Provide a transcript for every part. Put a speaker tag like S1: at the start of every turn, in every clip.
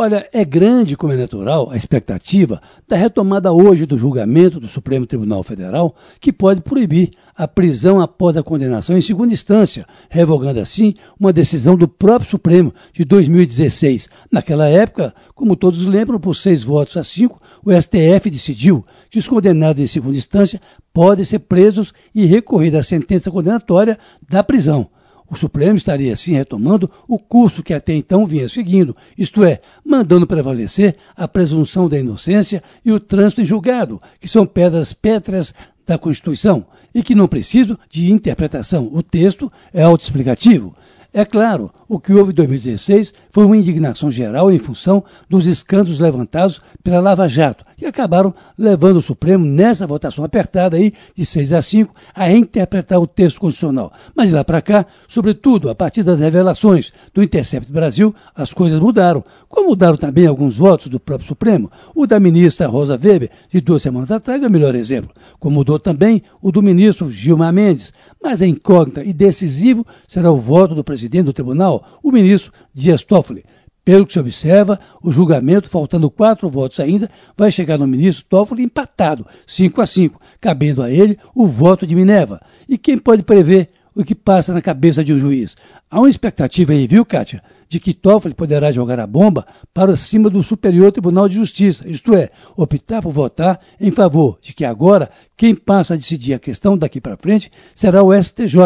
S1: Olha, é grande como é natural a expectativa da retomada hoje do julgamento do Supremo Tribunal Federal, que pode proibir a prisão após a condenação em segunda instância, revogando assim uma decisão do próprio Supremo de 2016. Naquela época, como todos lembram, por seis votos a cinco, o STF decidiu que os condenados em segunda instância podem ser presos e recorrer à sentença condenatória da prisão. O Supremo estaria assim retomando o curso que até então vinha seguindo, isto é, mandando prevalecer a presunção da inocência e o trânsito em julgado, que são pedras pétreas da Constituição e que não precisam de interpretação. O texto é autoexplicativo. É claro, o que houve em 2016 foi uma indignação geral em função dos escândalos levantados pela Lava Jato, que acabaram levando o Supremo, nessa votação apertada aí, de 6 a 5, a reinterpretar o texto constitucional. Mas de lá para cá, sobretudo a partir das revelações do Intercept Brasil, as coisas mudaram. Como mudaram também alguns votos do próprio Supremo, o da ministra Rosa Weber, de duas semanas atrás, é o melhor exemplo. Como mudou também o do ministro Gilmar Mendes. Mas a incógnita e decisivo será o voto do presidente do tribunal, o ministro Dias Toffoli. Pelo que se observa, o julgamento, faltando quatro votos ainda, vai chegar no ministro Toffoli empatado, 5 a 5, cabendo a ele o voto de Minerva. E quem pode prever o que passa na cabeça de um juiz? Há uma expectativa aí, viu, Kátia? de que Toffoli poderá jogar a bomba para cima do Superior Tribunal de Justiça, isto é, optar por votar em favor de que agora quem passa a decidir a questão daqui para frente será o STJ,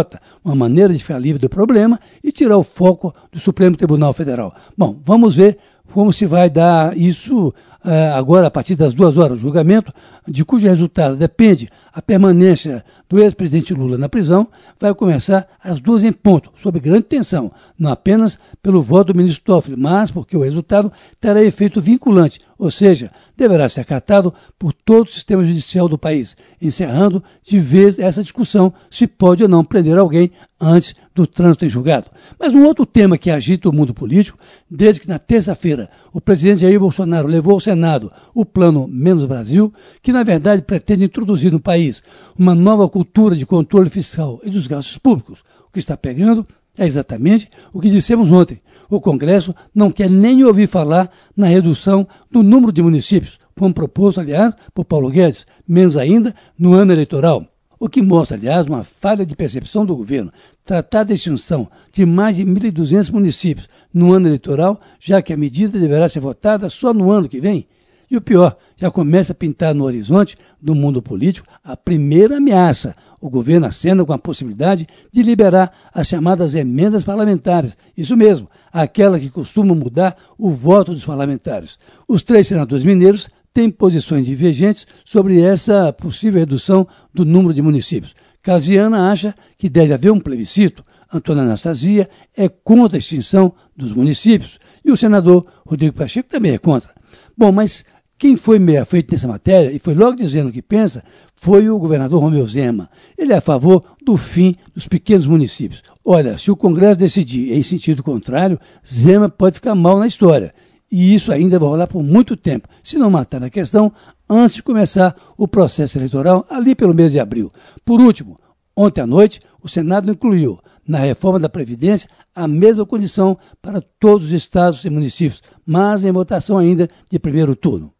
S1: uma maneira de ficar livre do problema e tirar o foco do Supremo Tribunal Federal. Bom, vamos ver como se vai dar isso é, agora, a partir das duas horas, o julgamento, de cujo resultado depende a permanência do ex-presidente Lula na prisão, vai começar às duas em ponto, sob grande tensão, não apenas pelo voto do ministro Toffoli, mas porque o resultado terá efeito vinculante, ou seja, deverá ser acatado por todo o sistema judicial do país, encerrando de vez essa discussão se pode ou não prender alguém antes do trânsito em julgado. Mas um outro tema que agita o mundo político, desde que na terça-feira o presidente Jair Bolsonaro levou ao Senado o plano Menos Brasil, que na verdade pretende introduzir no país uma nova cultura de controle fiscal e dos gastos públicos. O que está pegando é exatamente o que dissemos ontem. O Congresso não quer nem ouvir falar na redução do número de municípios, como proposto, aliás, por Paulo Guedes, menos ainda no ano eleitoral. O que mostra, aliás, uma falha de percepção do governo. Tratar da extinção de mais de 1.200 municípios no ano eleitoral, já que a medida deverá ser votada só no ano que vem. E o pior, já começa a pintar no horizonte do mundo político a primeira ameaça. O governo acena com a possibilidade de liberar as chamadas emendas parlamentares. Isso mesmo, aquela que costuma mudar o voto dos parlamentares. Os três senadores mineiros têm posições divergentes sobre essa possível redução do número de municípios. Casiana acha que deve haver um plebiscito. Antônia Anastasia é contra a extinção dos municípios. E o senador Rodrigo Pacheco também é contra. Bom, mas quem foi meia feito nessa matéria e foi logo dizendo o que pensa foi o governador Romeu Zema. Ele é a favor do fim dos pequenos municípios. Olha, se o Congresso decidir em sentido contrário, Zema pode ficar mal na história. E isso ainda vai rolar por muito tempo, se não matar a questão antes de começar o processo eleitoral, ali pelo mês de abril. Por último, ontem à noite, o Senado incluiu na reforma da Previdência a mesma condição para todos os estados e municípios, mas em votação ainda de primeiro turno.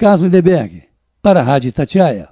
S1: Carlos Lindeberg, para a Rádio Itatiaia.